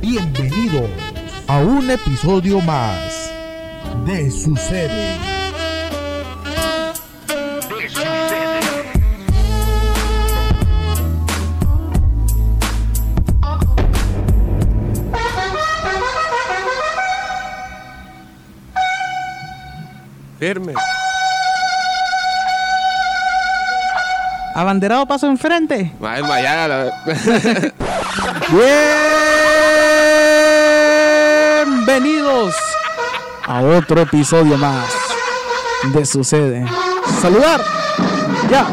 Bienvenidos a un episodio más de Sucede. Firme. Abanderado paso enfrente. Ay, mañana. a otro episodio más de Sucede. Saludar. Ya.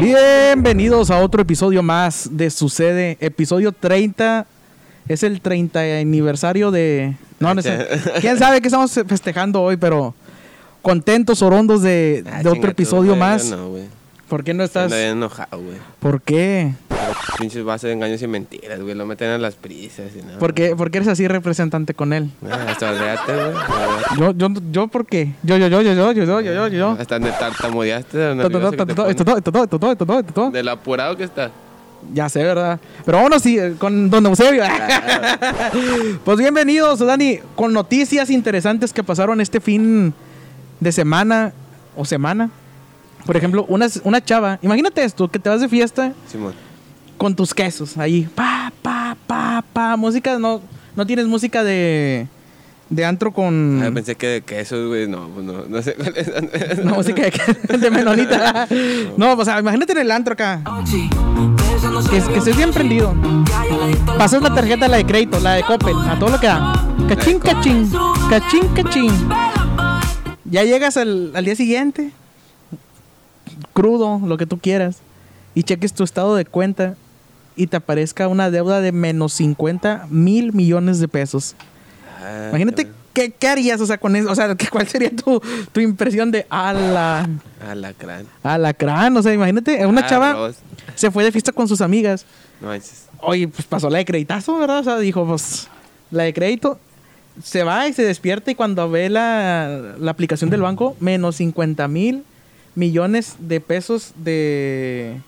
Bienvenidos a otro episodio más de Sucede. Episodio 30. Es el 30 aniversario de... No, no sé. ¿Quién sabe qué estamos festejando hoy? Pero contentos, orondos de, Ah, de otro tú, episodio más. No. ¿Por qué no estás? Bien enojado, güey. ¿Por qué? Pinches bases de engaños y mentiras, güey. Lo meten a las prisas y nada. ¿Por qué, por qué eres así representante con él? Ah, hasta olvídate, güey. Yo, yo, yo, ¿por qué? Yo, yo, yo, yo, yo, yo, yo, yo, yo, yo. Hasta de tartamudeaste. de lo To, to, nervioso to, que te to, pones. esto, to, esto, to, esto, to, esto, to, esto, to. De lo apurado que estás. Ya sé, ¿verdad? Pero vámonos sí, eh, con Don Eusebio. pues bienvenidos, Dani, con noticias interesantes que pasaron este fin de semana o semana. Por ejemplo, una, una chava, imagínate esto, que te vas de fiesta Simón. Con tus quesos ahí. Pa, pa, pa, pa. Música, no, no tienes música de, de antro con... Ah, pensé que de quesos, güey. No, pues no, no sé. No, música de, de menonita. No, o sea, imagínate en el antro acá. Que, que estés bien prendido. Pasas la tarjeta, la de crédito, la de Coppel, a todo lo que da. Cachín, cachín, cachín, cachín. Ya llegas al, al día siguiente, crudo, lo que tú quieras, y cheques tu estado de cuenta y te aparezca una deuda de menos 50 mil millones de pesos. Ah, Imagínate qué, qué harías, o sea, con eso, o sea, ¿qué- ¿cuál sería tu, tu impresión de ala, Alacrán. alacrán? O sea, imagínate, una chava Arroz. se fue de fiesta con sus amigas. No. Oye, pues pasó la de creditazo, ¿verdad? O sea, dijo, pues, la de crédito. Se va y se despierta y cuando ve la, la aplicación del banco, menos 50 mil millones de pesos de,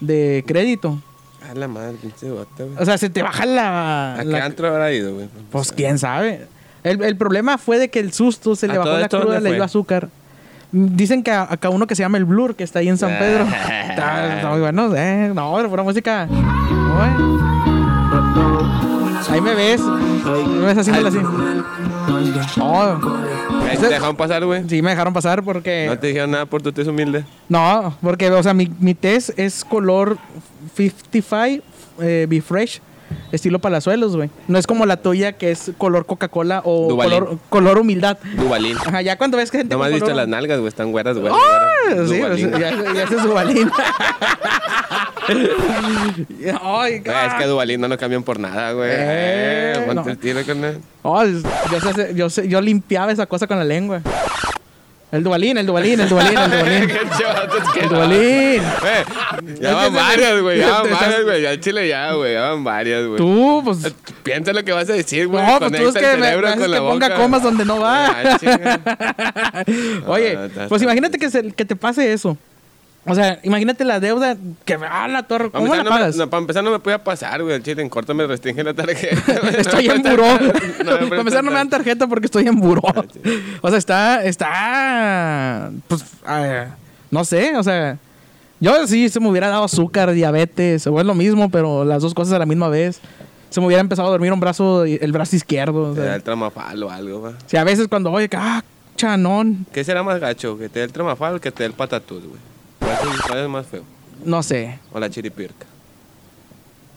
de crédito. A la madre, pinche bota, güey. O sea, se te baja la... ¿A qué la- antro habrá ido, güey? Pues quién sabe. El, el problema fue de que el susto se le ¿A bajó la cruda, le dio azúcar. Dicen que a- acá uno que se llama el Blur, que está ahí en San Pedro. está, está muy bueno. Eh, no, pero pura música. Ahí me ves. Me ves haciéndole así. No, ¿Te dejaron pasar, güey? sí me dejaron pasar porque... No te dijeron nada por tu test humilde. No, porque, o sea, mi, mi test es color 55 eh, Be Fresh, estilo palazuelos, güey. No es como la tuya que es color Coca-Cola o Duvalín. color, color humildad. Dubalín. Ajá, ya cuando ves que gente No me has visto color- las nalgas, güey. Están güeras, güey. ¡Ah! Sí, pues, ya, ya es Duvalín. Ay, es que Dubalín no lo cambian por nada, güey. Eh, Eh, no. el tiro con él. Ay, yo, sé- yo, sé- yo limpiaba esa cosa con la lengua. El Duvalín, el Duvalín, el Duvalín, el que El. Eh, Ya van varias, güey. Ya van varias, güey. Ya Chile ya, güey. Ya van varias, güey. Tú, pues... Piensa lo que vas a decir, güey. No, pues tú es que me, haces que ponga comas donde no va. Ah. Oye, pues imagínate que, se- que te pase eso. O sea, imagínate la deuda que ah, la torre, ¿cómo la me- no, para empezar, no me puede pasar, güey. El chile en corto me restringe la tarjeta. estoy en me buró. me Para empezar, no me dan tarjeta porque estoy en buró. Ah. O sea, está, está, pues, no sé, o sea, yo sí se me hubiera dado azúcar, diabetes, o es lo mismo, pero las dos cosas a la misma vez. Se me hubiera empezado a dormir un brazo, el brazo izquierdo. o Te da sea. el tramafal o algo, güey. Sí, a veces cuando voy, ah, chanón, ¿Qué será más gacho? ¿Que te dé el tramafal o que te dé el patatús, güey? ¿Cuál es- ¿Cuál es más feo? no sé. O la chiripirca.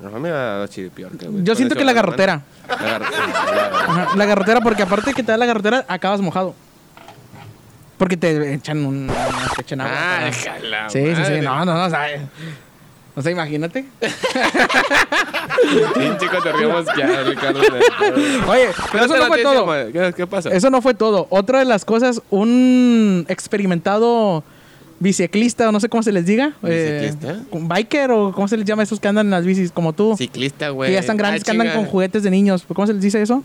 No, me da la chiripirca, güey. Yo siento que la garrotera. La garrotera. Ajá, la garrotera, porque aparte que te da la garrotera, acabas mojado. Porque te echan un. Te echan agua. Ah, jala, sí, sí, sí. No, no, no. O sea, o sea, imagínate. Pinche cotorreo mosqueado, Ricardo. Oye, pero eso no fue todo. ¿Qué, ¿Qué pasa? Eso no fue todo. Otra de las cosas, un experimentado biciclista, o no sé cómo se les diga. eh, ¿Biciclista? biker o cómo se les llama a esos que andan en las bicis, como tú. Ciclista, güey. que ya están grandes, Ah, que andan con juguetes de niños. ¿Cómo se les dice eso?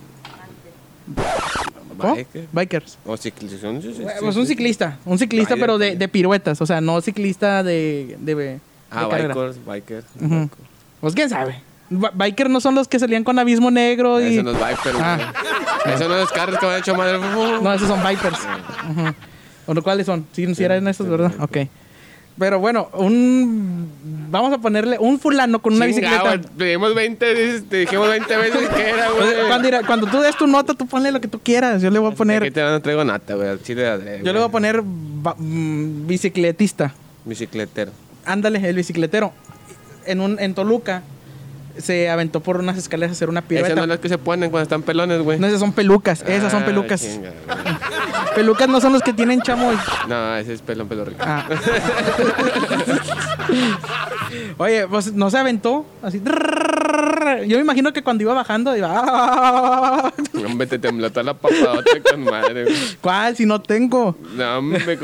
¿Cómo? Biker. Bikers. O ciclista. un- sí, sí, Pues un ciclista, un ciclista, pero de, piruetas, o sea, no ciclista de, de, de Ah, carrera. bikers, bikers. Ujú. Pues quién sabe. Biker no son los que salían con abismo negro y. Eso no es. Ah. Eso no es carros que han hecho madre. No, esos son Vipers. Ujú. ¿O no, cuáles son? Sí, sí eran esos, ¿verdad? Ok. Pero bueno, un. Vamos a ponerle un fulano con una Chinga, bicicleta. güey, Te dijimos 20, dices- te dijimos 20 veces que era, Pues, güey. cuando, irá- cuando tú des tu nota, tú ponle lo que tú quieras. Yo le voy a Aquí poner. te no traigo nata, güey. Chile adrede, Yo le voy a poner ba- mm, bicicletista. Bicicletero. Ándale, el bicicletero. En, un, en Toluca se aventó por unas escaleras a hacer una Esas pirueta. no son las que se ponen cuando están pelones, güey. No, esas son pelucas. Esas son Ah, pelucas. chinga. Pelucas no son los que tienen chamoy. No, ese es pelón, pelo rico. Ah. Oye, pues no se aventó así. Yo me imagino que cuando iba bajando iba. Hombre, te tembló toda la papadota con madre, güey. ¿Cuál? Si no tengo. No, hombre.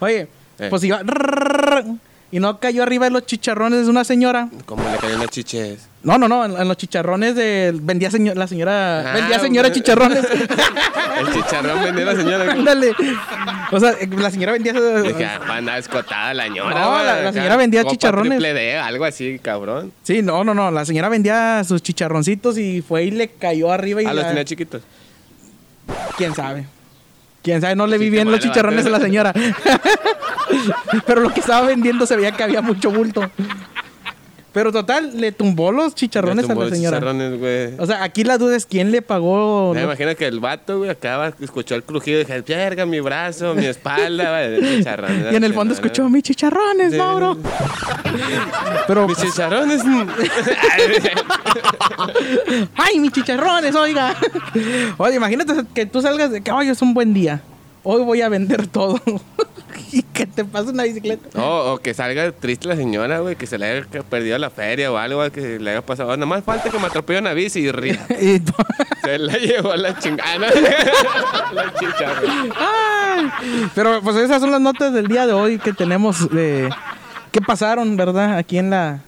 Oye, Eh. pues iba. Y no cayó arriba de los chicharrones de una señora. Como le cayó una chiches. No, no, no, en, en los chicharrones de. Vendía señor, la señora. Ah, vendía señora hombre. chicharrones. El chicharrón vendió la señora. Ándale. O sea, la señora vendía. Dije, ah, anda escotada la ñora, No, la- la señora vendía chicharrones. D, algo así, cabrón. Sí, no, no, no. La señora vendía sus chicharroncitos y fue y le cayó arriba y. Ah, los la- tenía chiquitos. ¿Quién sabe? ¿Quién sabe? No le vi Sí, bien los chicharrones a la señora. Pero lo que estaba vendiendo se veía que había mucho bulto. Pero total, le tumbó los chicharrones Le a tumbó la los señora. chicharrones, güey. O sea, aquí la duda es quién le pagó. Me ¿no? imagino que el vato, güey, acaba, escuchó el crujido y dije, verga, mi brazo, mi espalda, güey, chicharrones. Y en el fondo escuchó mis chicharrones, Sí. Mauro. Pero, Mis chicharrones. ¡ay, mis chicharrones, oiga! Oye, imagínate que tú salgas de que, hoy es un buen día. Hoy voy a vender todo. y que te pase una bicicleta. No, o que salga triste la señora, güey, que se le haya perdido la feria o algo, que le haya pasado. Nada más falta que me atropelle una bici y ría. Y Se la llevó la chingada. la chicharrón. Ay, pero pues esas son las notas del día de hoy que tenemos de que pasaron, ¿verdad? Aquí en la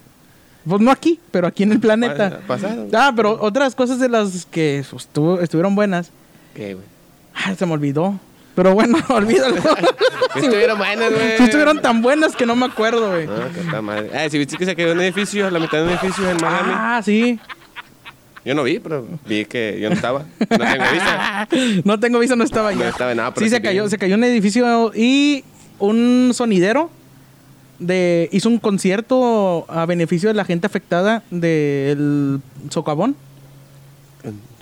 pues no aquí, pero aquí en el planeta. Pasaron. Ah, pero otras cosas de las que pues, estuvo- estuvieron buenas. ¿Qué, güey? Ay, se me olvidó. Pero bueno, olvídalo. Estuvieron buenas, güey. Estuvieron tan buenas que no me acuerdo, güey. No, que está madre. Eh, si viste que se cayó un edificio, la mitad de un edificio en Miami. Ah, sí. Yo no vi, pero vi que yo no estaba. No tengo visa. no tengo visa, no estaba No allá. estaba en nada, pero sí, se cayó, se cayó un edificio y un sonidero de hizo un concierto a beneficio de la gente afectada del socavón.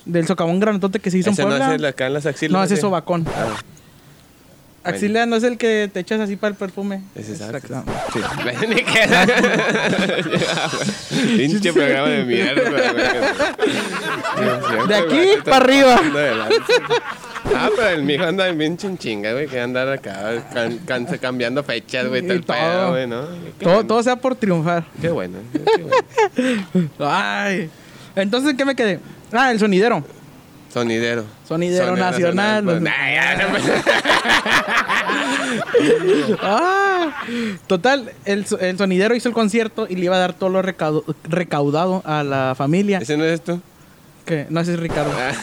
Del socavón granotote que se hizo Ese en no Puebla. es acá en las axilas. No, ese es ese. sobacón. Ah, Axila no es el que te echas así para el perfume. ese es Exacto. Sí. Ni que- Pinche programa de mierda. De aquí para arriba. Ah, pero el mijo anda bien chinga, güey, que andar acá can- can- cambiando fechas, güey, el pedo, todo. güey, ¿no? Todo, bueno. todo sea por triunfar. Qué bueno, qué bueno. Ay. Entonces, ¿en ¿qué me quedé? Ah, el sonidero. Sonidero. Sonidero nacional, pues, los- ay, ya, no, Ah, total, el, el sonidero hizo el concierto y le iba a dar todo lo recaudado a la familia. ¿Ese no es tú? Que no ese es Ricardo. Ah.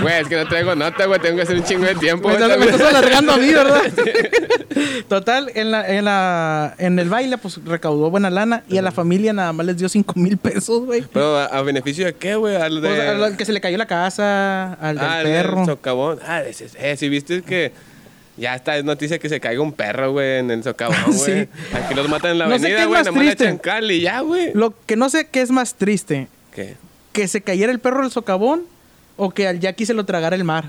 Güey, es que no traigo nota, güey, tengo que hacer un chingo de tiempo. me, estás, me también. estás alargando a mí, ¿verdad? Total, en, la, en, la, en el baile, pues recaudó buena lana y a la familia nada más les dio 5 mil pesos, güey. Pero, ¿a, a beneficio de qué, güey? Al de... Pues, al que se le cayó la casa, al del ah, perro. socavón. Ah, ese, eh, si viste que ya está, es noticia que se caiga un perro, güey, en el socavón, güey. Sí. Aquí los matan en la No sé avenida, qué es güey, más nada más le triste. echan cal y ya, güey. Lo que no sé qué es más triste, ¿Qué? que se cayera el perro del socavón o que al Jackie se lo tragara el mar.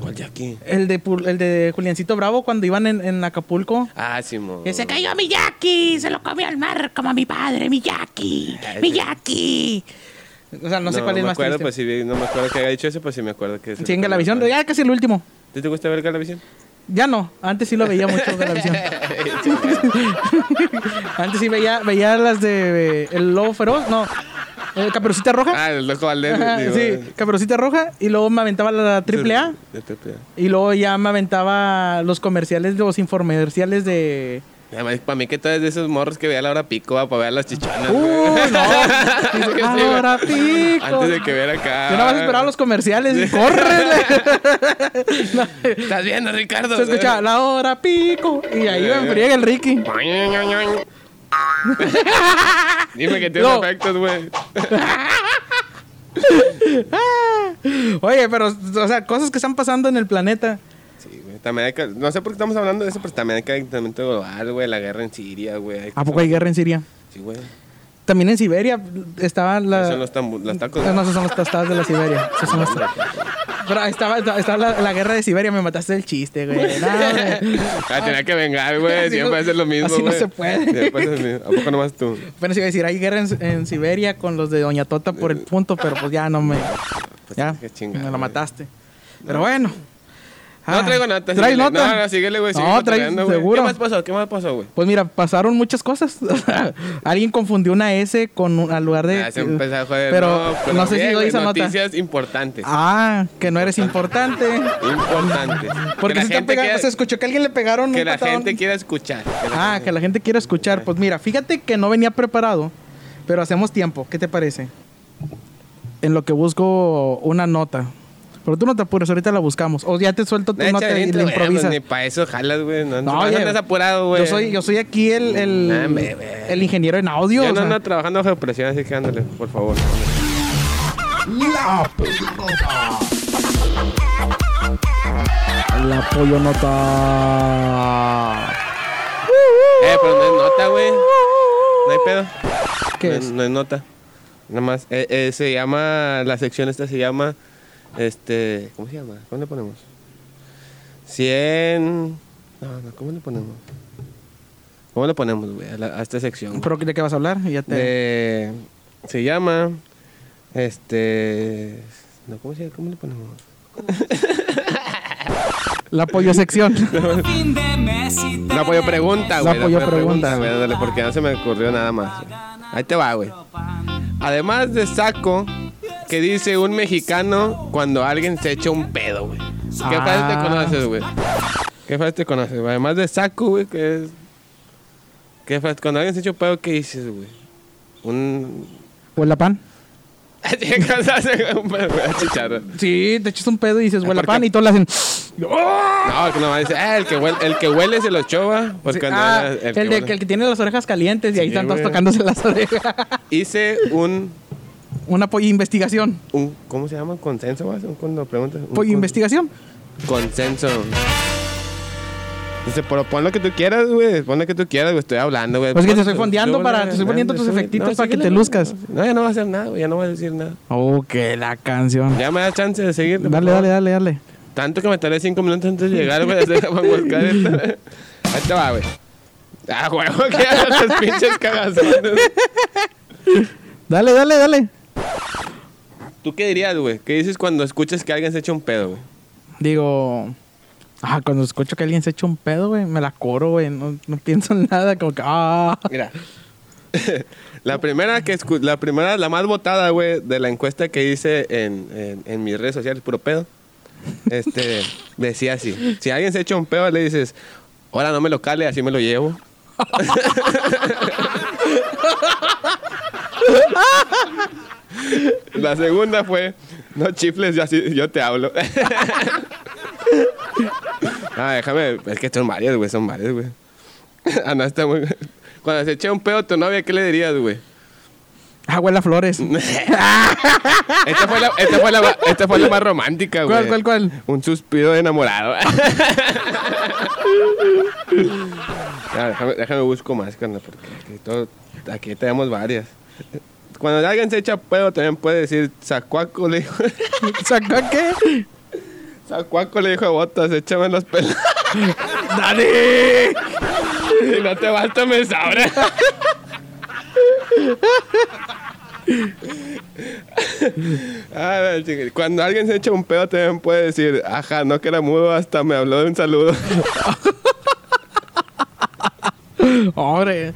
¿Cuál Jackie? El de, el de Juliancito Bravo cuando iban en, en Acapulco. Ah, Simón. Que se cayó mi Jackie, se lo comió al mar como a mi padre, mi Jackie, mi Jackie. O sea, no, sé cuál es me más acuerdo, triste. pues sí, vi- no me acuerdo que haya dicho eso, pues sí me acuerdo que... Sí, en Galavisión, ya casi el último. ¿Te, te gusta ver Galavisión? Ya no, antes sí lo veía mucho Galavisión. antes sí veía, veía las de eh, El Lobo Feroz, no, eh, Caperucita Roja. Ah, el loco Valdés. Digo, sí, Caperucita Roja y luego me aventaba la triple A. De triple A. Y luego ya me aventaba los comerciales, los infomerciales de, Además, para mí que tú eres de esos morros que veía la hora pico, va, para ver las chichonas. Uh, güey. no. Ahora pico. Antes de que viera acá. Yo nada más esperaba los comerciales y corre. ¿Estás viendo, Ricardo? Se escucha la hora pico. Y ahí me enfriega el Ricky. Dime que tiene No. efectos, güey. Oye, pero, o sea, cosas que están pasando en el planeta. También hay que- no sé por qué estamos hablando de eso, pero también hay calentamiento global, güey. La guerra en Siria, güey. ¿A poco hay guerra en Siria? Sí, güey. También en Siberia estaba la. Esos son los, tambu- los tacos. No, esos son los tostados de la Siberia. Esos son los- Pero ahí estaba, estaba la, la guerra de Siberia. Me mataste el chiste, güey. No, güey. Ah, tenía que vengar, güey. Siempre no- hacer lo mismo, así no güey. se puede. Siempre haces lo mismo. ¿A poco nomás tú? Bueno, sí iba a decir, hay guerra en, en Siberia con los de Doña Tota por el punto, pero pues ya no me. Pues Ya, qué chingada, me la mataste. Pero bueno. No Ah, traigo nota. ¿Traes síguele. nota? No, no, síguele, güey. No, traes, seguro. ¿Qué más pasó? ¿Qué más pasó, güey? Pues mira, pasaron muchas cosas. Alguien confundió una S con un, al lugar de. Ah, se empezó a joder. pero no, no sé si lo güey, hizo nota. Noticias importantes. Ah, que no eres importante. Importantes. Porque que se, la te gente pega- quiera- se escuchó que alguien le pegaron que un la patadón. gente quiera escuchar. Que la Ah, gente- que la gente quiere escuchar. Pues mira, fíjate que no venía preparado, pero hacemos tiempo. ¿Qué te parece? En lo que busco una nota. Pero tú no te apures, ahorita la buscamos. O ya te suelto nota y adentro, la pues, improvisas. Ni para eso jalas, güey. No, No, no, andas apurado, güey. Yo soy, yo soy aquí el, el, Nah, ingeniero en audio. Yo no ando trabajando bajo presión, así que ándale, por favor. La pelota. La pollo nota. Eh, pero no es nota, güey. No hay pedo. ¿Qué no, es? No es nota. Nada más. Eh, eh, se llama. La sección esta se llama. Este. ¿Cómo se llama? ¿Cómo le ponemos? 100. No, no, ¿cómo le ponemos? ¿Cómo le ponemos, güey, a, la- a esta sección? ¿Pero de qué vas a hablar? Ya te... De, se llama. Este. No, ¿cómo, se, ¿Cómo le ponemos? La pollo sección. La pollo pregunta, La güey. pollo pregunta. güey, ándale, porque no se me ocurrió nada más. Ahí te va, güey. Además de saco, que dice un mexicano cuando alguien se echa un pedo, güey. ¿Qué Ah. frase te conoces, güey? ¿Qué frase te conoces? Además de saco, güey, que es. ¿Qué frase? Cuando alguien se echa un pedo, ¿qué dices, güey? Un. ¿Huele a pan? Sí, te echas un pedo y dices huele pan y todos le hacen... No, que no dice, ah, el que huele, el que huele se lo chova. Porque Sí, no, ah, el, que de, huele. que el que tiene las orejas calientes y ahí están todos tocándose las orejas. Hice un, Una investigación. un. ¿Cómo se llama? ¿Consenso? Cuando preguntas. Un investigación. Consenso. Dice, pero pon lo que tú quieras, güey. Pon lo que tú quieras, güey. Estoy hablando, güey. Pues que te estoy fondeando para- te estoy poniendo tus efectitos para que te luzcas. No, ya no va a hacer nada, güey. Ya no voy a decir nada. Oh, que la canción. Ya me da chance de seguir. Dale, dale, dale, dale. Tanto que me tardé cinco minutos antes de llegar, güey. Buscar. Ahí te va, güey. Ah, huevo, que hagas tus pinches cagazones. Dale, dale, dale. ¿Tú qué dirías, güey? ¿Qué dices cuando escuchas que alguien se echa un pedo, güey? Digo... Ah, cuando escucho que alguien se echa un pedo, güey, me la coro, güey. No, no pienso en nada, como que... Ah... Mira. la primera que escu- la primera, la más votada, güey, de la encuesta que hice en, en, en mis redes sociales, puro pedo. Este, decía así. Si alguien se echa un pedo, le dices, ahora no me lo cale, así me lo llevo. la segunda fue, no chifles, yo, así, yo te hablo. ah, déjame, es que son varias, güey, son varias, güey. no, está muy... Cuando se echa un pedo a tu novia, ¿qué le dirías, güey? Ah, huele a flores. Esta fue la, esta fue la, esta fue la más romántica, güey. ¿Cuál, cuál, cuál? Un suspiro de enamorado. Ah, déjame, déjame busco más, carnal, porque aquí, todo- aquí tenemos varias. Cuando alguien se echa pedo, también puede decir sacuaco, le dijo. ¿Sacó qué? Sacuaco le dijo a Botas, échame las pelas. ¡Dale! y no te basta, me sobra. Ah, Cuando alguien se echa un pedo, también puede decir, ajá, no que era mudo, hasta me habló de un saludo. Hombre.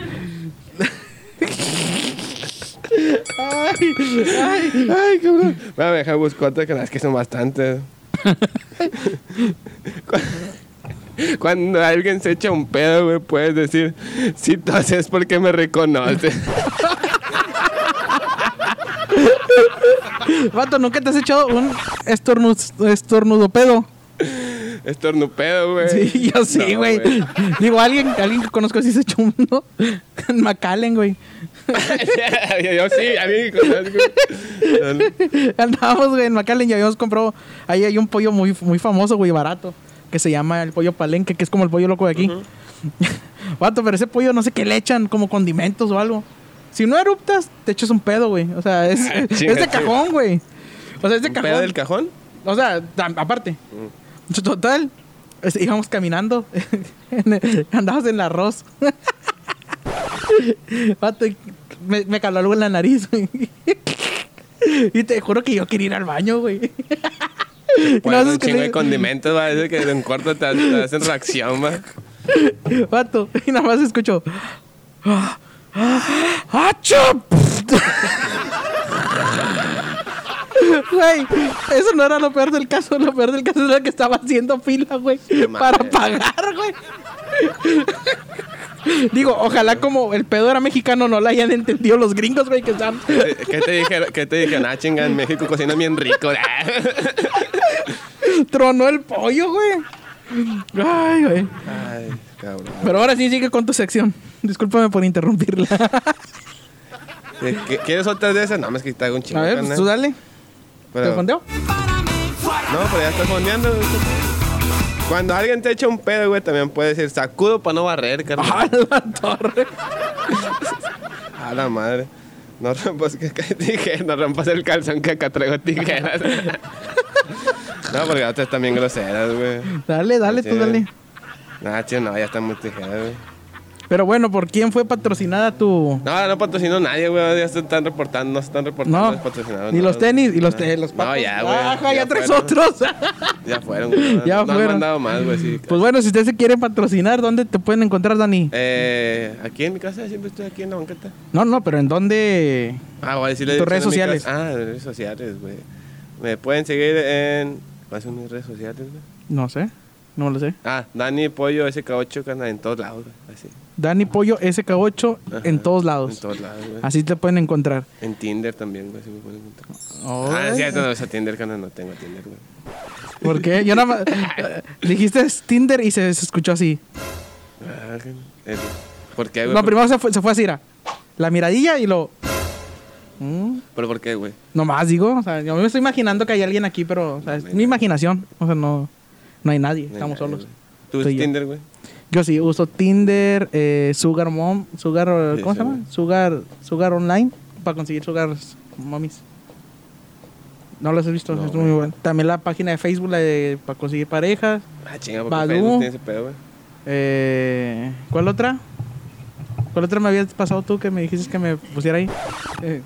Ay, ay. Ay, cabrón. Bueno, deja buscar otra que es que son bastantes. Cu- Cuando alguien se echa un pedo, güey, puedes decir, si tú haces porque me reconoces. Vato, ¿nunca te has echado un estornudo, estornudo pedo? Estornupedo, güey. Sí, yo sí, No, güey. Digo, alguien, alguien que conozco sí se echó uno en McAllen, güey. yo sí, alguien que conozco. Andábamos, güey, en McAllen y habíamos comprado. Ahí hay un pollo muy, muy famoso, güey, barato. Que se llama el pollo palenque, que es como el pollo loco de aquí. Vato, pero ese pollo no sé qué le echan, como condimentos o algo. Si no eruptas, te echas un pedo, güey. O sea, es, es Chinga, de cajón, güey. O sea, es de ¿Un cajón. pedo del cajón? O sea, aparte. Mm. Total. íbamos caminando. Andabas en el arroz. Me, me caló algo en la nariz, güey. Y te juro que yo quería ir al baño, güey. Nada más un chingo de condimentos, va. Que en corto te, te hacen reacción, va. Vato, y nada más escucho. ¡Ah! Güey, eso no era lo peor del caso. Lo peor del caso era que estaba haciendo fila, güey, para pagar, güey. Digo, ojalá como el pedo era mexicano no lo hayan entendido los gringos, güey, que están... ¿Qué qué te dijeron? ¿Qué te dijeron? Ah, chinga, en México cocinan bien rico. Tronó el pollo, güey. Ay, güey. Ay, cabrón. Pero ahora sí sigue con tu sección. Discúlpame por interrumpirla. Eh, ¿qué- ¿Quieres otras de esas? No, es que te hago un chingo. A ver, pues tú dale. Pero- ¿Te fondeo? No, pero ya estás fondeando. güey. Cuando alguien te echa un pedo, güey, también puedes decir sacudo para no barrer, carnal. ¡A la torre! A la madre. No rompas, que, que dije, no rompas el calzón que acá traigo tijeras. no, porque otras también groseras, güey. Dale, dale, tú dale. Nah, che, no, ya están muy tijeras, güey. Pero bueno, ¿por quién fue patrocinada tu...? No, no patrocinó nadie, güey. Ya se están reportando, no se están reportando No, ni no. los tenis, y los, No. te- los No, papos. ya, güey. Ajá, ya, traes fueron. otros. Ya fueron, güey. Ya no, no han fueron. mandado más, güey, sí. pues bueno, si ustedes se quieren patrocinar, ¿dónde te pueden encontrar, Dani? Eh, aquí en mi casa, siempre estoy aquí en la banqueta. No, no, pero ¿en dónde...? Ah, voy a decirle Tus redes sociales. Ah, redes sociales, güey. Me pueden seguir en. ¿Cuáles son mis redes sociales, güey? No sé, no lo sé. Ah, Dani Pollo SK8, canal en todos lados, güey. Así. Dani Pollo SK8 Ajá. en todos lados. En todos lados, güey. Así te pueden encontrar. En Tinder también, güey, si me pueden encontrar. Ah, es cierto, no, o sea, Tinder, canal no tengo Tinder, güey. ¿Por qué? Yo nada más... dijiste Tinder y se, se escuchó así. Ah, ¿Por qué, güey? No, ¿Por- primero se fue, se fue así, era. La miradilla y lo... Mm, ¿Pero por qué, güey? nomás digo, o sea, yo me estoy imaginando que hay alguien aquí, pero o sea, es mi imaginación. O sea, no, no hay nadie, No hay estamos nadie, solos. ¿Tú usas. Tinder, güey? Yo sí uso Tinder, eh, Sugar Mom, Sugar, Sí, ¿cómo se llama? Sugar, Sugar Online, para conseguir Sugar Mommies. No los he visto, No, es muy bueno. También la página de Facebook, la de para conseguir parejas. Ah, chinga, porque. Facebook tiene ese pedo, güey. Eh, ¿Cuál otra? ¿Cuál otra me habías pasado tú que me dijiste que me pusiera ahí? Eh,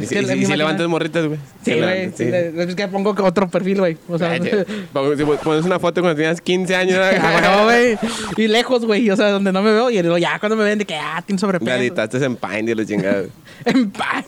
es que y si- si levantas morritas, güey. Sí, Si güey. sí, Es que pongo otro perfil, güey. O sea, pones una foto cuando tenías 15 años, Ah, güey. Y lejos, güey. O sea, donde no me veo. Y luego ya cuando me ven de que, ah, tiene Me sobrepeso. editaste en Paint y lo chingado. En pan.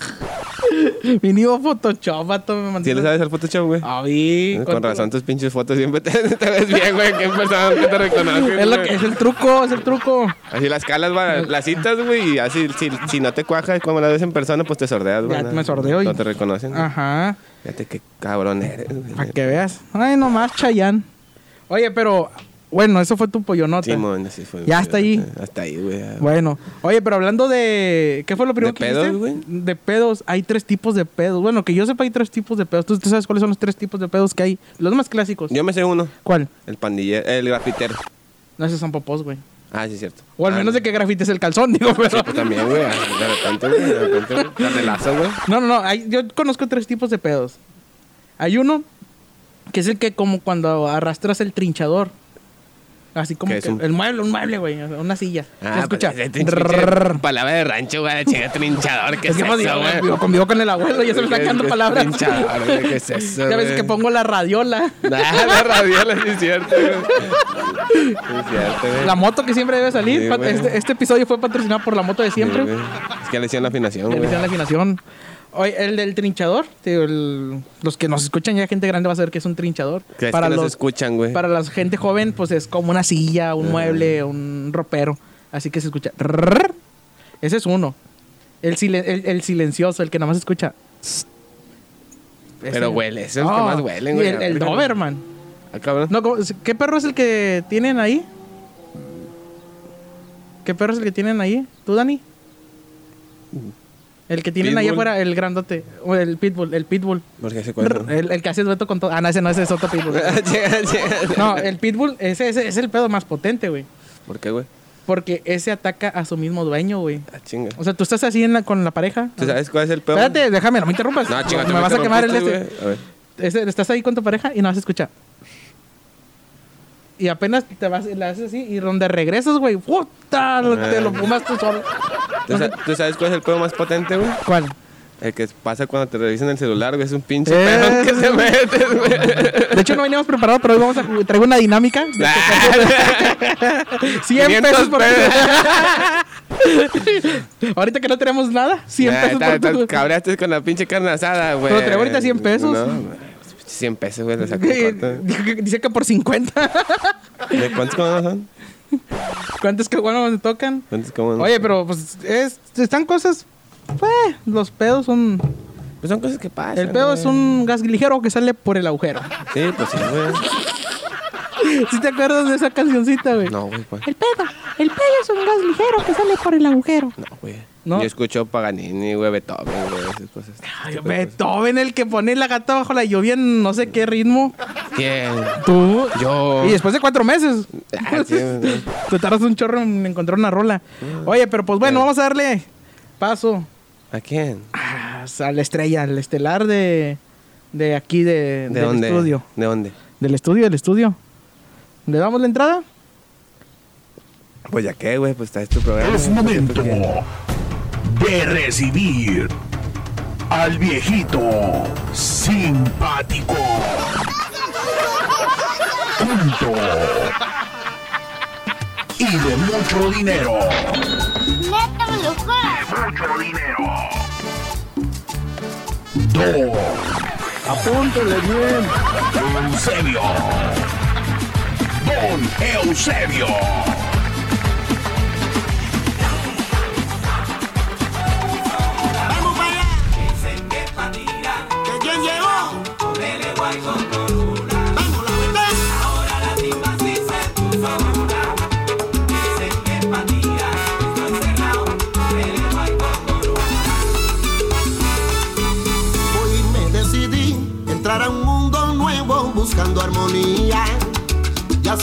Mínimo Photoshop, vato. Me mandó. ¿Sí le sabes al Photoshop, güey? Ah, vi. Con razón, tus pinches fotos siempre te, te ves bien, güey. ¿Qué persona que te reconoce? Es, lo güey? que, es el truco, es el truco. Así las calas, va, las citas, güey. Y así, si, si no te cuajas cuando las ves en persona, pues te sordeas, güey. Ya ¿no? me sordeo y- No te reconocen. güey. Ajá. Fíjate qué cabrón eres, güey. Para que veas. Ay, nomás, Chayán. Oye, pero. Bueno, eso fue tu pollonota. Simón, así fue. Ya hasta ahí. Hasta ahí, güey. Bueno, oye, pero hablando de. ¿Qué fue lo primero ¿De que pedos, güey? De pedos. Hay tres tipos de pedos. Bueno, que yo sepa, hay tres tipos de pedos. ¿Tú, tú sabes cuáles son los tres tipos de pedos que hay? Los más clásicos. Yo me sé uno. ¿Cuál? El pandillero, el grafitero. No, esos son popós, güey. Ah, sí, es cierto. O al Ah, menos de que grafites el calzón, digo, pero. Sí, pues también, güey. De repente, güey. De repente, güey. No, no, no. hay- yo conozco tres tipos de pedos. Hay uno que es el que, como cuando arrastras el trinchador. Así como ¿Qué que un- el mueble, un mueble, güey. Una silla. Ah, escucha. pues, Rrrr. Palabra de rancho, güey. Chinga trinchador. ¿Qué Es que eso, convivo con el abuelo y ya se me están ¿Qué- quedando palabras. Trinchador, güey. ¿Qué es eso, Ya ves que pongo la radiola. Ah, la radiola, sí es cierto, güey. Sí es cierto, güey. La moto que siempre debe salir. Sí, este, este episodio fue patrocinado por la moto de siempre. Sí. Es que le hicieron la afinación, Le güey. hicieron la afinación. Oye, el del trinchador, tío, el- los que nos escuchan ya gente grande va a saber que es un trinchador. Que es para que nos los escuchan, güey. para la gente joven, pues es como una silla, un mueble, un ropero. Así que se escucha. Ese es uno. El, silen- el, el silencioso, el que nada más escucha. Pero huele, ese es el que Oh, más huelen, y güey. El, el Doberman. Ah, cabrón. No, ¿cómo- ¿Qué perro es el que tienen ahí? ¿Qué perro es el que tienen ahí? ¿Tú, Dani? El que tienen ahí Pitbull. afuera, el grandote. O el pitbull, el pitbull. Porque se cuenta. El, el que hace dueto con todo. Ah, no, ese no, ese es otro pitbull. No, el pitbull, ese, ese es el pedo más potente, güey. ¿Por qué, güey? Porque ese ataca a su mismo dueño, güey. Ah, chinga. O sea, tú estás así en la- con la pareja. ¿Tú sabes cuál es el peor? Espérate, déjame, no me interrumpas. No, chinga, tú me vas a quemar el este. A ver. Ese- estás ahí con tu pareja y no vas a escuchar. Y apenas te vas, la haces así y donde regresas, güey, puta, te lo fumas tú solo. ¿Tú, sa- tú sabes cuál es el pedo más potente, güey? ¿Cuál? El que pasa cuando te revisan el celular, güey. Es un pinche Eh. pedo que se mete, güey. De hecho, no veníamos preparados, pero hoy vamos a ju- traigo una dinámica. de que- 100 500 pesos por. Ahorita que no tenemos nada, 100 Nah, pesos ta- por tu- Cabreaste con la pinche carne asada, güey. Pero traigo ahorita 100 pesos. No. 100 pesos, güey. Le saco que- Dice que por 50. ¿De cuántos comunes son? ¿Cuántos que bueno me tocan? ¿Cuántos comunes? Oye, pero pues es, están cosas. Pues, los pedos son. Pues son cosas que pasan. El pedo güey. es un gas ligero que sale por el agujero. Sí, pues sí, güey. ¿Sí te acuerdas de esa cancioncita, güey? No, güey, pues. El pedo. El pedo es un gas ligero que sale por el agujero. No, güey. No. Yo escucho Paganini, güey, Beethoven, güey, esas cosas. Ay, Beethoven, el que pone la gata bajo la lluvia en no sé qué ritmo. ¿Quién? Tú. Yo. Y después de cuatro meses. Ah, sí. Te tardas un chorro en encontrar una rola. Oye, pero pues bueno, vamos a darle paso ¿A quién? ah, a la estrella, al estelar de, de aquí, de, ¿De del dónde? estudio. ¿De dónde? Del estudio, del estudio. ¿Le damos la entrada? Pues ya qué, güey, pues está este programa. Es momento de recibir al viejito simpático. Punto. Y de mucho dinero. Juro. Mucho dinero. Dos. Apúntele bien. Eusebio. Don Eusebio.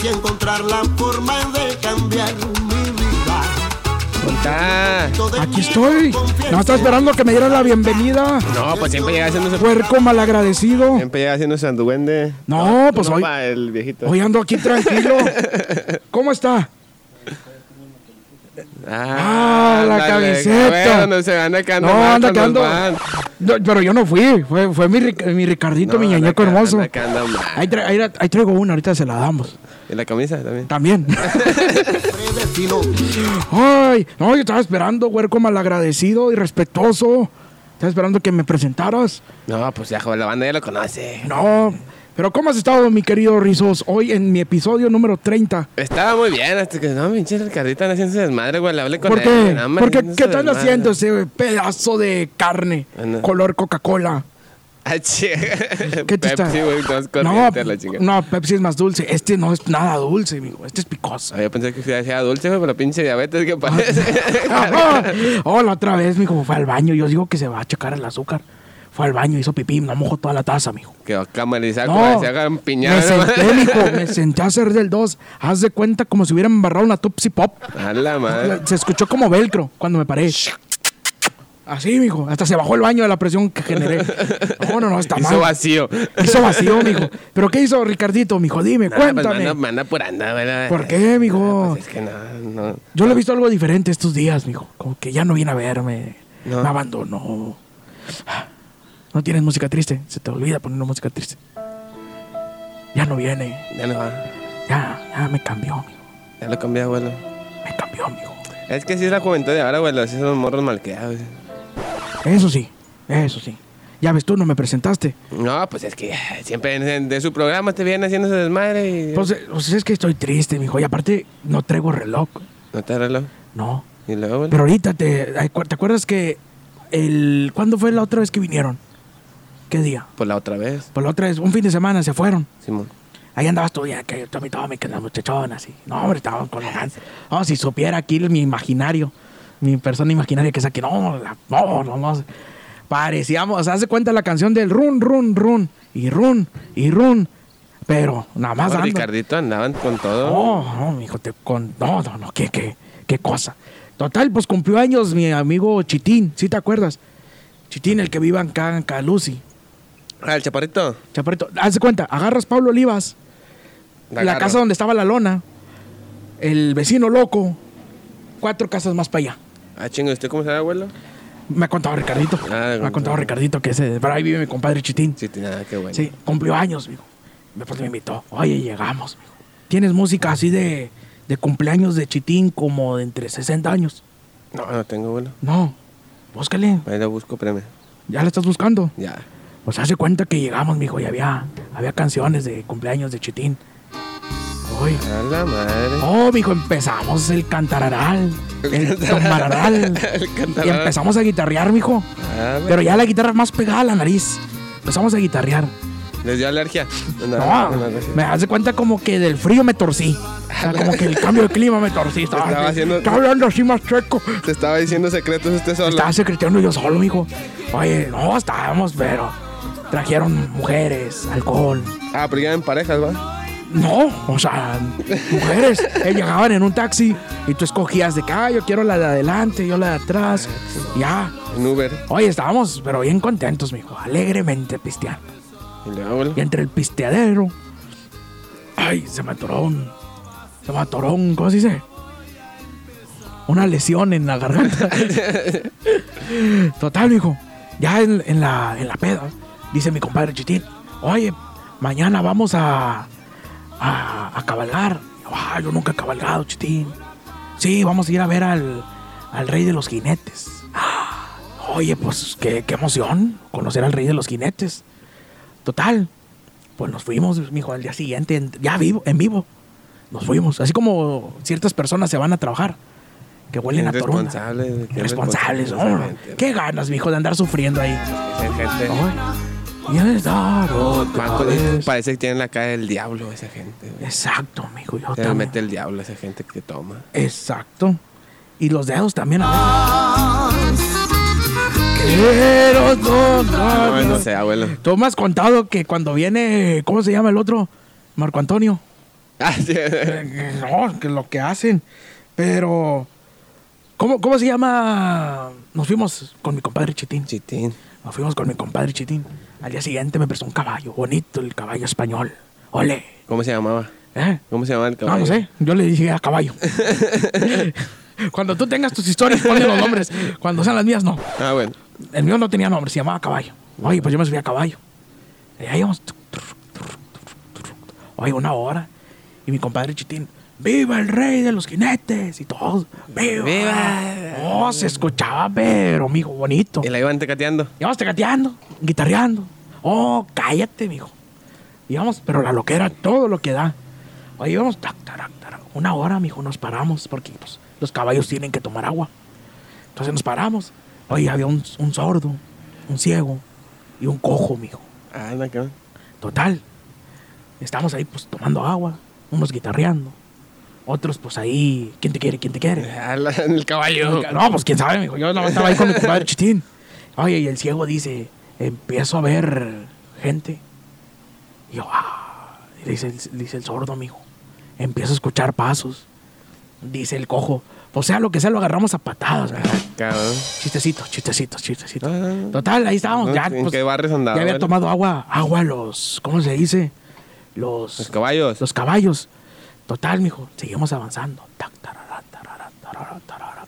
Y encontrar la forma de cambiar mi vida. Está. Aquí estoy. No estaba esperando que me dieran la bienvenida. No, pues siempre llega haciendo su. Puerco malagradecido. Siempre llega haciendo su anduende. No, pues hoy, pa, el viejito. hoy ando aquí tranquilo. ¿Cómo está? Ah, la ándale, camiseta. Bueno, se anda quedando No, anda quedando. van. No, pero yo no fui. Fue, fue mi, mi Ricardito, No, mi ñañeco hermoso. anda. Ahí, tra- ahí, ahí traigo una, ahorita se la damos. Y la camisa también. También. Ay, no, yo estaba esperando, huerco malagradecido y respetuoso. Estaba esperando que me presentaras. No, pues ya, joder, la banda ya lo conoce. No, pero ¿cómo has estado, mi querido Rizos? Hoy en mi episodio número 30. Estaba muy bien, hasta que no, pinche Ricardito anda haciendo su desmadre, güey. Le hablé con ¿Por él. qué? no, hombre, Porque, ¿qué están haciendo ese pedazo de carne color Coca-Cola? Ah. ¿Qué te? Pepsi, güey, No, la chica. no, Pepsi es más dulce. Este no es nada dulce, amigo. Este es picoso. Ah, Yo pensé que decía dulce, güey, la pinche diabetes que parece. Hola, otra vez, mijo. Fue al baño. Yo digo que se va a checar el azúcar. Fue al baño, hizo pipí, no mojó toda la taza, mijo. que camarizar, No, como se hagan me piñadas. senté, mijo. Me senté a hacer del 2. Haz de cuenta como si hubiera embarrado una Tupsi Pop. A la madre. Se escuchó como velcro cuando me paré. Así, mijo. Hasta se bajó el baño de la presión que generé. No, no, no, está mal. Hizo vacío. Hizo vacío, mijo. ¿Pero qué hizo Ricardito, mijo? Dime, pues cuéntame. manda, manda por anda, ¿verdad? ¿Por qué, mijo? Pues es que no, no. Yo le he visto algo diferente estos días, mijo. Como que ya no viene a verme. No. Me abandonó. No tienes música triste. Se te olvida poner una música triste. Ya no viene. Ya no va. Ya, ya me cambió, mijo. Ya lo cambié, abuelo. Me cambió, mijo. Es que sí es la juventud de ahora, güey. Así son los morros malcriados. Eso sí. Eso sí. Ya ves, tú no me presentaste. No, pues es que siempre de su programa te vienen haciendo ese desmadre y... Pues, eh, pues es que estoy triste, mijo. Y aparte, no traigo reloj. no te arreglo. No. Y luego, güey. Pero ahorita, te, ¿te acuerdas que el... ¿Cuándo fue la otra vez que vinieron? ¿Qué día? Pues la otra vez, Pues la otra vez, un fin de semana se fueron. Simón. Ahí andabas tú, ya que tome, tome, que las muchachonas. Y, no, hombre, estábamos con la No, si supiera aquí mi imaginario, mi persona imaginaria que es aquí, no, la- no, no, no. Parecíamos, hace cuenta la canción del run, run, run, y run, y run. Pero nada más No, dando. Ricardito andaban con todo. No, no, mijo, te con. No, no, no, qué, qué, qué cosa. Total, pues cumplió años mi amigo Chitín, ¿sí te acuerdas? Chitín, el que vive acá en Calusi. Ah, el chaparrito. Chaparrito, haz de cuenta, agarras Pablo Olivas, la, casa donde estaba la lona, el vecino loco, cuatro casas más para allá. Ah, chingo, ¿usted cómo se llama, abuelo? Me ha contado Ricardito. Ah, me ha contado Ricardito que ese, pero ahí vive mi compadre Chitín. Sí, nada, qué bueno. Sí, cumplió años, mijo. Después me invitó. Oye, llegamos, mijo. ¿Tienes música así de, de cumpleaños de Chitín como de entre 60 años? No, no tengo, abuelo. No. Búscale. Ahí lo busco, espérame. ¿Ya la estás buscando? Ya. Pues hace cuenta que llegamos, mijo, y había, había canciones de cumpleaños de Chitín. Uy. A la madre. Oh, mijo, empezamos el cantararal, el tomararal. Y empezamos a guitarrear, mijo. Ah, Pero ya la guitarra más pegada a la nariz. Empezamos a guitarrear. ¿Les dio alergia? No, No, no, me hace cuenta como que del frío me torcí. O sea, como que el cambio de clima me torcí. Estaba, Estaba haciendo- estaba hablando así más chueco. Te estaba diciendo secretos usted solo. Estaba secretando yo solo, mijo. Oye, no, estábamos, pero trajeron mujeres, alcohol. Ah, pero ya en parejas, ¿va? No, o sea, mujeres. eh, llegaban en un taxi y tú escogías de que, ah, yo quiero la de adelante, yo la de atrás. Ya. En Uber. Oye, estábamos, pero bien contentos, mijo. Alegremente pisteando. Y luego, abuelo. Y entre el pisteadero. Ay, se me atoró un. Se me atoró un. ¿Cómo se dice? Una lesión en la garganta. Total, mijo. Ya en, en la, en la peda, dice mi compadre Chitín. Oye, mañana vamos a. a, a cabalgar. Yo, "Ah, yo nunca he cabalgado, Chitín. Sí, vamos a ir a ver al, al rey de los jinetes. "Ah, Oye, pues qué, qué emoción conocer al rey de los jinetes. Total, pues nos fuimos, mijo, al día siguiente, en- ya vivo, en vivo. Nos fuimos. Así como ciertas personas se van a trabajar, que huelen a torunda. ¿no? esa gente. Qué ganas, mijo, de andar sufriendo ahí. Gente. Y. Parece que tienen la cara del diablo esa gente. güey. Exacto, mijo, yo Se mete el diablo esa gente que toma. Exacto. Y los dedos también a veces. Quiero tocar- No, no sé, abuelo. Tú me has contado que cuando viene, ¿cómo se llama el otro? Marco Antonio. Ah, sí. Eh, No, que lo que hacen. Pero, ¿cómo, ¿cómo se llama? Nos fuimos con mi compadre Chitín. Chitín. Nos fuimos con mi compadre Chitín. Al día siguiente me prestó un caballo, bonito el caballo español. Ole. ¿Cómo se llamaba? ¿Eh? ¿Cómo se llamaba el No, caballo? no sé. Yo le dije a caballo. Cuando tú tengas tus historias, ponle los nombres. Cuando sean las mías, no. Ah, bueno. El mío no tenía nombre, se llamaba caballo. Oye, pues yo me subí a caballo. Y ahí íbamos. Oye, una hora. Y mi compadre Chitín, ¡Viva el rey de los jinetes! Y todos, ¡Viva! ¡Viva! Oh, se escuchaba, pero, mijo, bonito. Y la iban tecateando. Íbamos tecateando, guitarreando. Oh, cállate, mijo. Íbamos, pero la loquera, todo lo que da. Oye, íbamos, tac, tarac, tarac. una hora, mijo, nos paramos, porque pues, los caballos tienen que tomar agua. Entonces nos paramos. Oye, había un, un sordo, un ciego y un cojo, mijo. Ah, cabrón. Total. Estamos ahí, pues, tomando agua, unos guitarreando. Otros, pues, ahí, ¿quién te quiere? ¿Quién te quiere? La- en el caballo. No, pues quién sabe, mijo. Yo no estaba ahí con mi compadre Chitín. Oye, y el ciego dice, empiezo a ver gente. Y yo, ah, dice, el- dice el sordo, mijo. Empiezo a escuchar pasos. Dice el cojo, pues sea lo que sea, lo agarramos a patadas. ¿verdad? Cabrón. Chistecitos, chistecitos, chistecitos. Ah. Total, ahí estábamos. No, Ya, ¿en pues, qué barrios andaba, Ya había vale? tomado agua, agua los, ¿cómo se dice? Los, Los caballos. los caballos. Total, mijo, seguimos avanzando. Tac, tarara, tarara, tarara,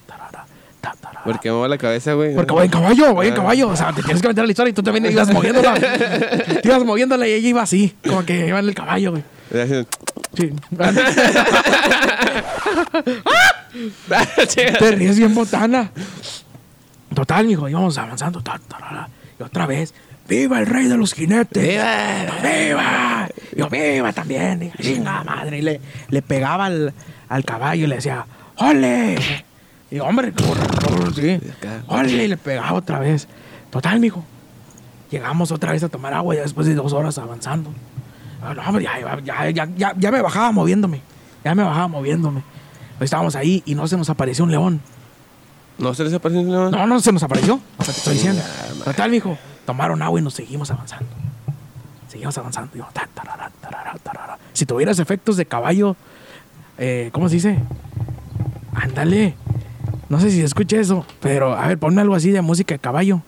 ta, tarara. ¿Por qué me va la cabeza, güey? Porque voy en caballo, voy en Ah. caballo. O sea, te tienes que meter a la historia y tú también ibas moviéndola. Te ibas moviéndola y ella iba así, como que iba en el caballo, güey. Sí. Te ríes bien botana. Total, mijo, íbamos avanzando. Y otra vez, ¡Viva el rey de los jinetes! ¡Viva! ¡Viva! Yo, ¡viva también! ¡Chinga madre! Y le, le pegaba al, al caballo y le decía, ¡Ole! Y hombre, sí. ¡Ole! Y le pegaba otra vez. Total, mijo. Llegamos otra vez a tomar agua ya después de dos horas avanzando. Ah, no, hombre, ya, ya, ya, ya, ya me bajaba moviéndome. Ya me bajaba moviéndome. Estábamos ahí y no se nos apareció un león. ¿No se les apareció un león? No, no se nos apareció. O sea, te estoy diciendo. Total, mijo. Tomaron agua y nos seguimos avanzando. Seguimos avanzando. Y yo, ta, tarara, tarara, tarara. Si tuvieras efectos de caballo, eh, ¿cómo se dice? Ándale. No sé si se escucha eso, pero a ver, ponme algo así de música de caballo.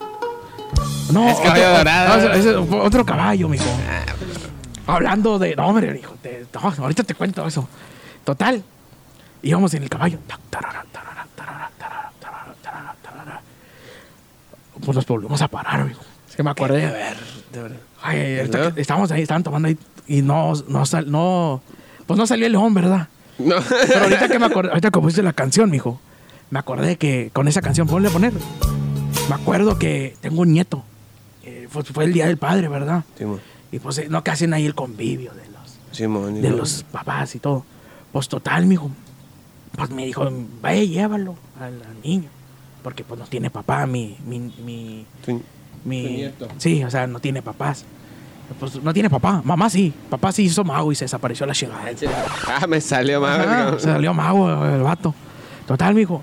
No, Es caballo otro, dorado. ese- otro caballo, mijo. Hablando de. No, hombre, hijo. te- no, ahorita te cuento eso. Total. Íbamos en el caballo. Pues nos volvimos a parar, mijo. Es que me acordé. De ver, de ver. Ay, estábamos ahí, estaban tomando ahí. Y no, no, sal- no. Pues no salió el león, ¿verdad? No. Pero ahorita que me acordé, ahorita que pusiste la canción, mijo, me acordé que con esa canción, ponle a poner. Me acuerdo que tengo un nieto. Eh, fue, fue el día del padre, ¿verdad? Simón. Y pues, eh, no, que hacen ahí el convivio de los, de los papás y todo. Pues total, mijo. Pues me dijo, vaya, llévalo al, al niño. Porque pues no tiene papá, mi, mi, mi, Tu- mi- Tu nieto. Sí, o sea, no tiene papás. Pues no tiene papá. Mamá sí. Papá sí hizo mago y se desapareció la chingada. Ah, me salió. Ajá, cabrón. se salió mago el vato. Total, mijo.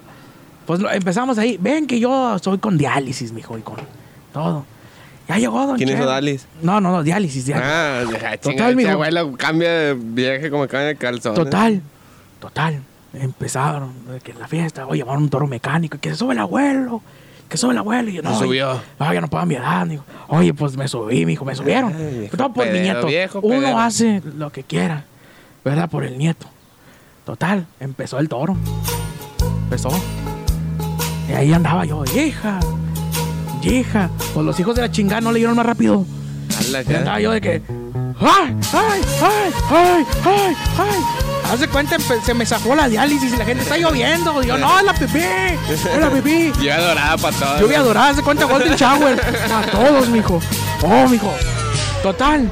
Pues lo- empezamos ahí. Ven que yo soy con diálisis, mijo, y con todo. Ya llegó, don ¿Quién hizo. Dalis? No, no, no, diálisis, diálisis. Ah, ya, Total, ese mijo. abuelo cambia de viaje como cambia de calzón. Total, total. Empezaron que en la fiesta, oye, llevaron un toro mecánico, que se sube el abuelo, que sube el abuelo. Y yo, no, Se subió. No, ya no puedo a mi edad. Digo, oye, pues me subí, mijo, me subieron. Ay, viejo Todo por mi pedero, nieto. viejo Uno pedero. hace lo que quiera, ¿verdad? Por el nieto. Total, empezó el toro. Empezó. Y ahí andaba yo, hija, hija. Pues los hijos de la chingada no le dieron más rápido. Y andaba yo de que. ¡Ay! ¡Ay! ¡Ay! ¡Ay! ¡Ay! ¡Ay! Haz de cuenta, se me zafó la diálisis y la gente está lloviendo. Yo, no, la pipí. Es la pipí. Lleva dorada para todos. Yo voy a adorar, haz de cuenta, Golden Shower. A todos, mijo. Oh, mijo. Total.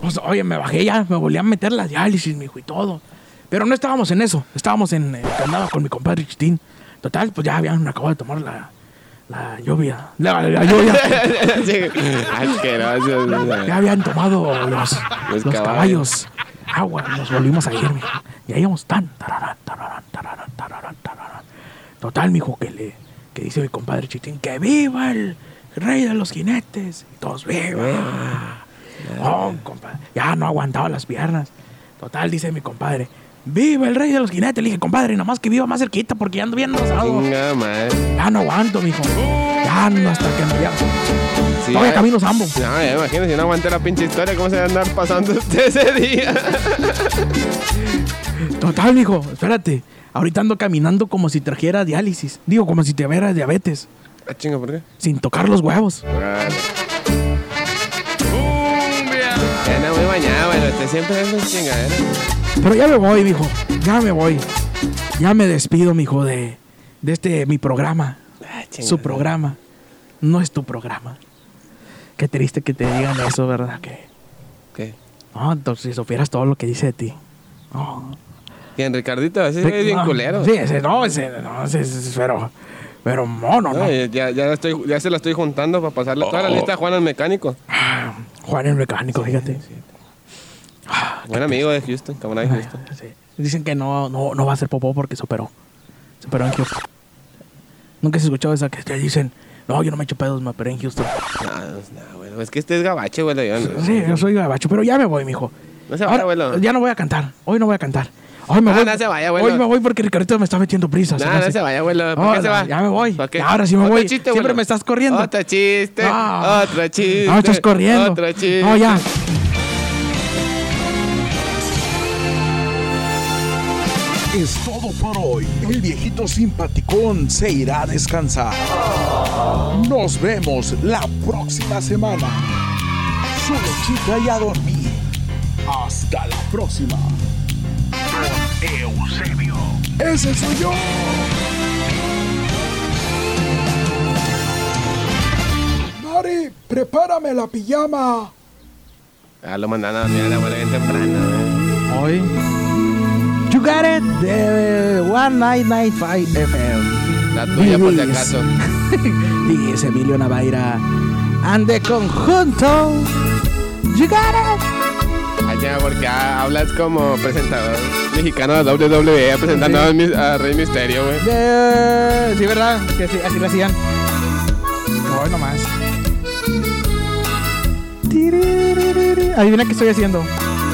Pues, oye, me bajé ya, me volví a meter la diálisis, mijo, y todo. Pero no estábamos en eso. Estábamos en. eh, que andaba con mi compadre Chitín. Total, pues ya habían acabado de tomar la. La lluvia. La, la lluvia. Asqueroso. Ya habían tomado los, Los los, caballos. caballos. Agua, nos volvimos a ir, mijo. Y ahí íbamos tan, tararán, tararán, tararán, tararán, tararán. Total, mijo, que le que dice mi compadre Chitín, que viva el rey de los jinetes. Y todos, viva. Compadre. Ya no aguantaba las piernas. Total, dice mi compadre, viva el rey de los jinetes. Le dije, compadre, nada más que viva más cerquita porque ya ando bien rosado. Ya no aguanto, mijo. Ya no hasta que me. Sí, Todavía ya- camino sambo. No, ya imagino, si no aguanté la pinche historia, ¿cómo se va a andar pasando usted ese día? Total, mijo, espérate. Ahorita ando caminando como si trajera diálisis. Digo, como si tuviera diabetes. Ah, chinga, ¿por qué? Sin tocar los huevos. Vale. Ya anda muy bañado, bueno, usted siempre es un chingadera. Pero ya me voy, mijo. Ya me voy. Ya me despido, mijo, de, de este, mi programa. Ah. Su programa. No es tu programa. Qué triste que te digan eso, ¿verdad? Que, ¿Qué? no, entonces, si supieras todo lo que dice de ti. No. ¿Quién, Ricardito? Ese es bien No, culero. Sí, ese, no, ese, no, ese, ese- pero, pero, no, no, ya, ya, estoy, ya se lo estoy juntando para pasarle toda la Oh. lista a Juan el mecánico. Ah, Juan el mecánico, fíjate. Buen amigo de Houston, camarada de Houston. Sí. Dicen que no, no, no va a ser popó porque. Se operó en Houston. Nunca se escuchó esa que te dicen, no, yo no me echo pedos, me operé en Houston. No, no, no, güey. Es que este es gabacho, güey. yo no- Sí, yo soy gabacho, pero ya me voy, mijo. No se vaya, abuelo. Ya no voy a cantar. Hoy no voy a cantar. Hoy me Ah, voy. no se vaya. Hoy me voy porque Ricardito me está metiendo prisa. No, no se vaya, abuelo. ¿Por qué se va? ya me voy. Ahora sí me voy. chiste, Siempre me estás corriendo. Otro chiste. Otro chiste. No, estás corriendo. Otro chiste. No, ya. Es todo por hoy. El viejito simpaticón se irá a descansar. Nos vemos la próxima semana. Solo chica y a dormir. Hasta la próxima. Eusebio. Ese soy yo. Mari, prepárame la pijama. Ah, lo mandan a dormir a la hora bien temprana, güey. Hoy. You got it de 1995 FM. La tuya, por si acaso. Dice Emilio Navaira. Ande conjunto. You got it. Ya, porque ah, hablas como presentador mexicano de WWE presentando a, Rey Misterio, güey. Eh, sí, ¿verdad? Que sí, así lo hacían. Hoy nomás. Adivina qué estoy haciendo.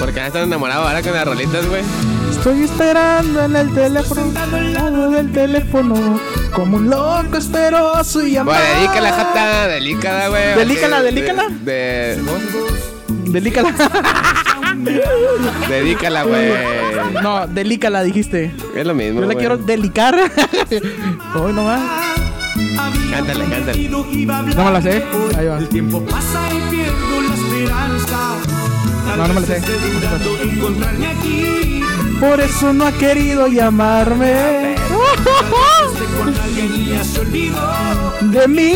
Porque están enamorados ahora con las rolitas, güey. Estoy esperando en el teléfono, al lado del teléfono, como un loco espero su llamada. Bueno, dedícala, jata, delícala, güey. Delícala, De- delícala. De, de- Delícala. dedícala, güey. no, delícala dijiste. Es lo mismo, Yo la quiero delicar. Hoy nomás. Cántale, cántale. No me la sé. Ahí va. El tiempo pasa y pierdo la esperanza. Tal No, no me la sé. dudando de encontrarme aquí. Por eso no ha querido llamarme de mí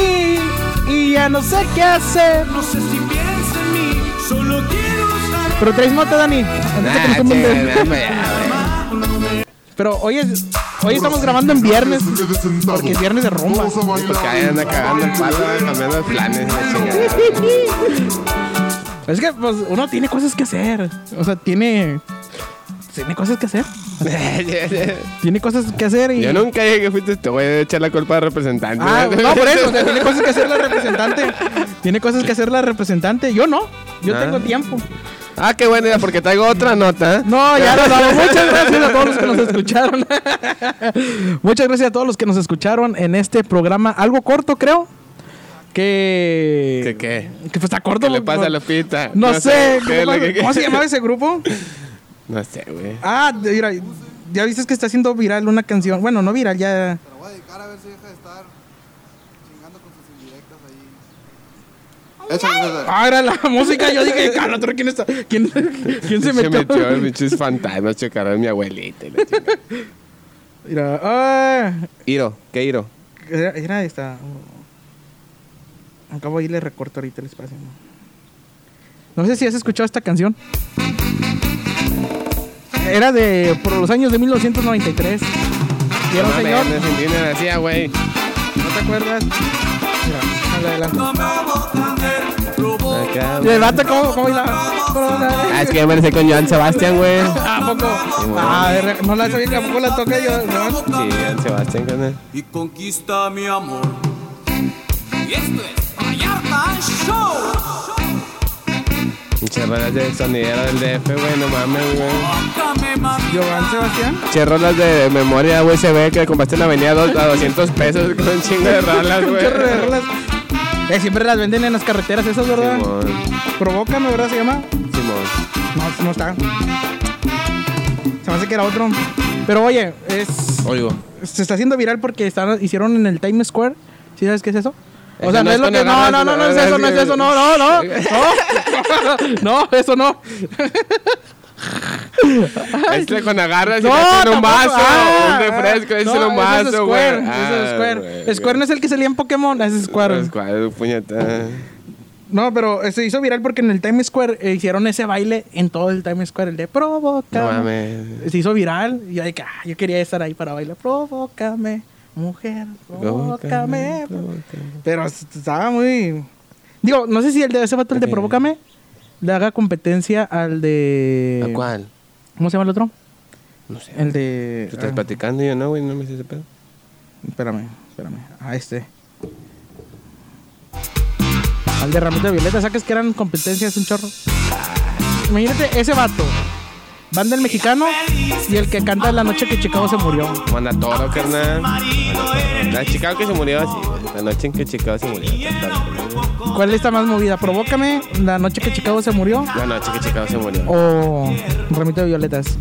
y ya no sé qué hacer. No sé si piensa en mí, solo quiero estar. Pero traes nota, Dani. Ah. Pero hoy es, hoy estamos grabando en viernes. Porque es viernes de rumba. Porque ahí anda cagando el palo, cambiando de planes. Es que pues uno tiene cosas que hacer. O sea, tiene. Tiene cosas que hacer. Tiene cosas que hacer y. Yo nunca dije que fuiste este güey de echar la culpa al representante. Ah, no, por eso. o sea, tiene cosas que hacer la representante. Tiene cosas que hacer la representante. Yo no. Yo Ah. tengo tiempo. Ah, qué buena idea, porque traigo otra nota. No, ya no, no. Muchas gracias a todos los que nos escucharon. Muchas gracias a todos los que nos escucharon en este programa. Algo corto, creo. Que. ¿Qué qué? Que pues está corto. ¿Qué le pasa a Lupita? No, sé. ¿qué es ¿Cómo, lo que- cómo se llamaba ese grupo? No sé, güey. Ah, mira. Ya viste que está haciendo viral una canción. Bueno, no viral, ya. voy a dedicar a ver si deja de estar chingando con sus indirectas ahí. Échale. Ah, era la música. Yo dije, "Cala, ¿tú ¿quién está? ¿Quién, quién se Se metió? metió el pinches fantasmas, chocaron mi abuelita. y la. Mira, ah, Iro, ¿qué Iro? era, era esta. Acabo de irle recorto ahorita el espacio. No sé si has escuchado esta canción. Era de por los años de 1993. Y era un No señor. no güey. ¿No te acuerdas? Mira, adelante. Y el vato, ¿cómo, cómo bailaba? Ah, es que yo me sé con Joan Sebastián, güey. ¿A poco? Ah, de re- no la sabía que a poco la toqué yo. ¿no? Sí, Joan Sebastián con él. Y conquista mi amor. Y esto es Vallarta Show. Pinche rolas de sonidero del DF, güey, no mames, güey. Joan Sebastián. Pinche rolas de memoria USB que compraste en la avenida a 200 pesos con un chingo de rolas, Un güey. chorro de rolas. Eh, siempre las venden en las carreteras esas, ¿verdad? Simón, Provócame, ¿verdad? Se llama. Simón. No, no está. Se me hace que era otro. Pero oye, es. Oigo. Se está haciendo viral porque están, hicieron en el Times Square. ¿Sí sabes qué es eso? O sea, no, no es lo que. No, no, no, no es eso, no es eso, no, no, no. No, no, eso no. Este con agarras y No, le un vaso, Ah, un refresco, es no, un vaso, güey. Es Ah, Square. Square no es el que salía en Pokémon, es Square. Square, puñeta. No, pero se hizo viral porque en el Times Square eh, hicieron ese baile en todo el Times Square, el de No provócame. mames. se hizo viral y yo que ah, yo quería estar ahí para bailar. Provócame, mujer, provócame. Pero estaba muy. Digo, no sé si el de ese vato, el de provócame, le haga competencia al de. ¿A cuál? ¿Cómo se llama el otro? No sé. El de. Tú estás ah, platicando y yo no, güey, no me sé ese pedo. espérame, espérame. A este. Al de Ramito de Violeta, ¿sabes que eran competencias un chorro? Imagínate ese vato. Banda el mexicano y el que canta La noche que Chicago se murió. Manda toro, carnal. La Chicago que se murió güey. La noche en que Chicago se murió. ¿Cuál está más movida? Provócame, La noche que Chicago se murió. La noche que Chicago se murió. O Ramito de Violetas.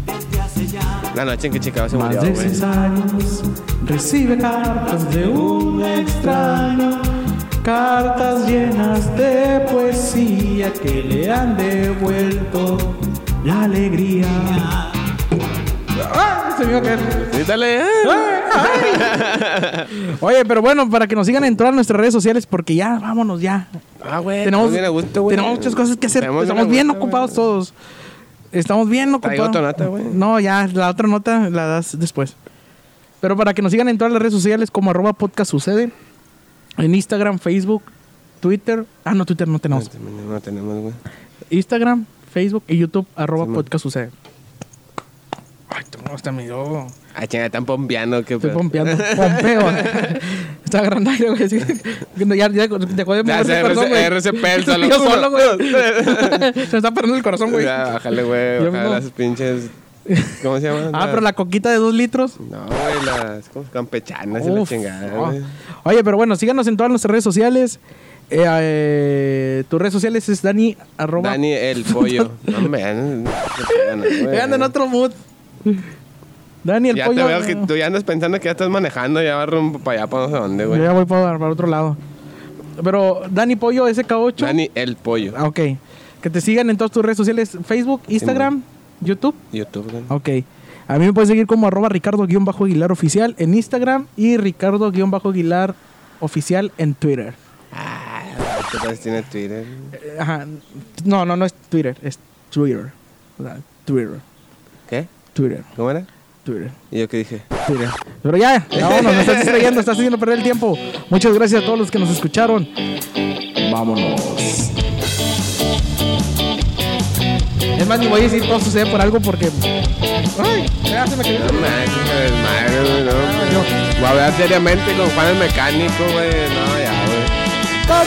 La noche en que Chicago se Más murió, de güey. seis años recibe cartas de un extraño. Cartas llenas de poesía que le han devuelto la alegría. ¡Ay! Se me iba a caer. Sí, dale. Oye, pero bueno, para que nos sigan en todas nuestras redes sociales, porque ya, vámonos ya. Ah, güey. tenemos, bien a gusto, güey. tenemos muchas cosas que hacer. Tenemos Estamos bien gusto, ocupados güey. todos. Estamos bien ocupados. otra nota, güey. No, ya, la otra nota la das después. Pero para que nos sigan en todas las redes sociales como arroba podcast sucede. En Instagram, Facebook, Twitter. Ah, no, Twitter no tenemos. No, no tenemos, güey. Instagram, Facebook y YouTube, arroba Sí, podcast sucede. Ay, tú hasta me dio. Ah, chinga, están pompeando. ¿qué Estoy pedo? pompeando. Pompeo. Está agarrando aire, güey. así. Ya, ya, ya, dejó de Ya, moverse se el corazón, güey. RCP el Estoy solo. yo solo, güey. Uno, Se me está parando el corazón, güey. Ya, bájale, güey. Bájale las pinches. ¿Cómo se llaman? Ah, pero la coquita de dos litros. No, güey, las campechanas y la chingada, no. Oye, pero bueno, síganos en todas nuestras redes sociales. Eh, eh, tus redes sociales es Dani arroba. Dani el pollo. No, me anda en otro mood. Dani el Ya pollo. te veo que tú ya andas pensando que ya estás manejando, ya vas rumbo para allá, para no sé dónde, Yo güey. ya voy para, para otro lado. Pero Dani Pollo SK8. Dani el pollo. Ah, ok. Que te sigan en todas tus redes sociales: Facebook, Instagram, YouTube. YouTube, güey. Ok. A mí me puedes seguir como arroba Ricardo-Aguilar oficial en Instagram y Ricardo-Aguilar oficial en Twitter. ¿Qué tal tiene Twitter? Eh, Ajá. No, no, no es Twitter, es Twitter. O sea, Twitter. ¿Qué? Twitter. ¿Cómo era? Twitter. ¿Y yo qué dije? Twitter. Pero ya, ya vámonos, me estás distrayendo, estás haciendo perder el tiempo. Muchas gracias a todos los que nos escucharon. Vámonos. Es más, ni voy a decir todo sucede por algo porque. Ay, ya se me cayó. No manches, güey, no. Voy a hablar seriamente con Juan el mecánico, güey. No, ya, Ah,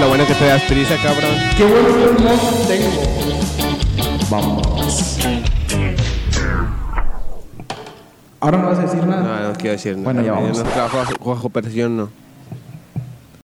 lo bueno es que te das prisa, cabrón. Qué bueno que no tengo. Vamos. Ahora no vas a decir nada. No, no quiero decir nada. Bueno, ya vamos. no trabajo bajo, bajo presión, no.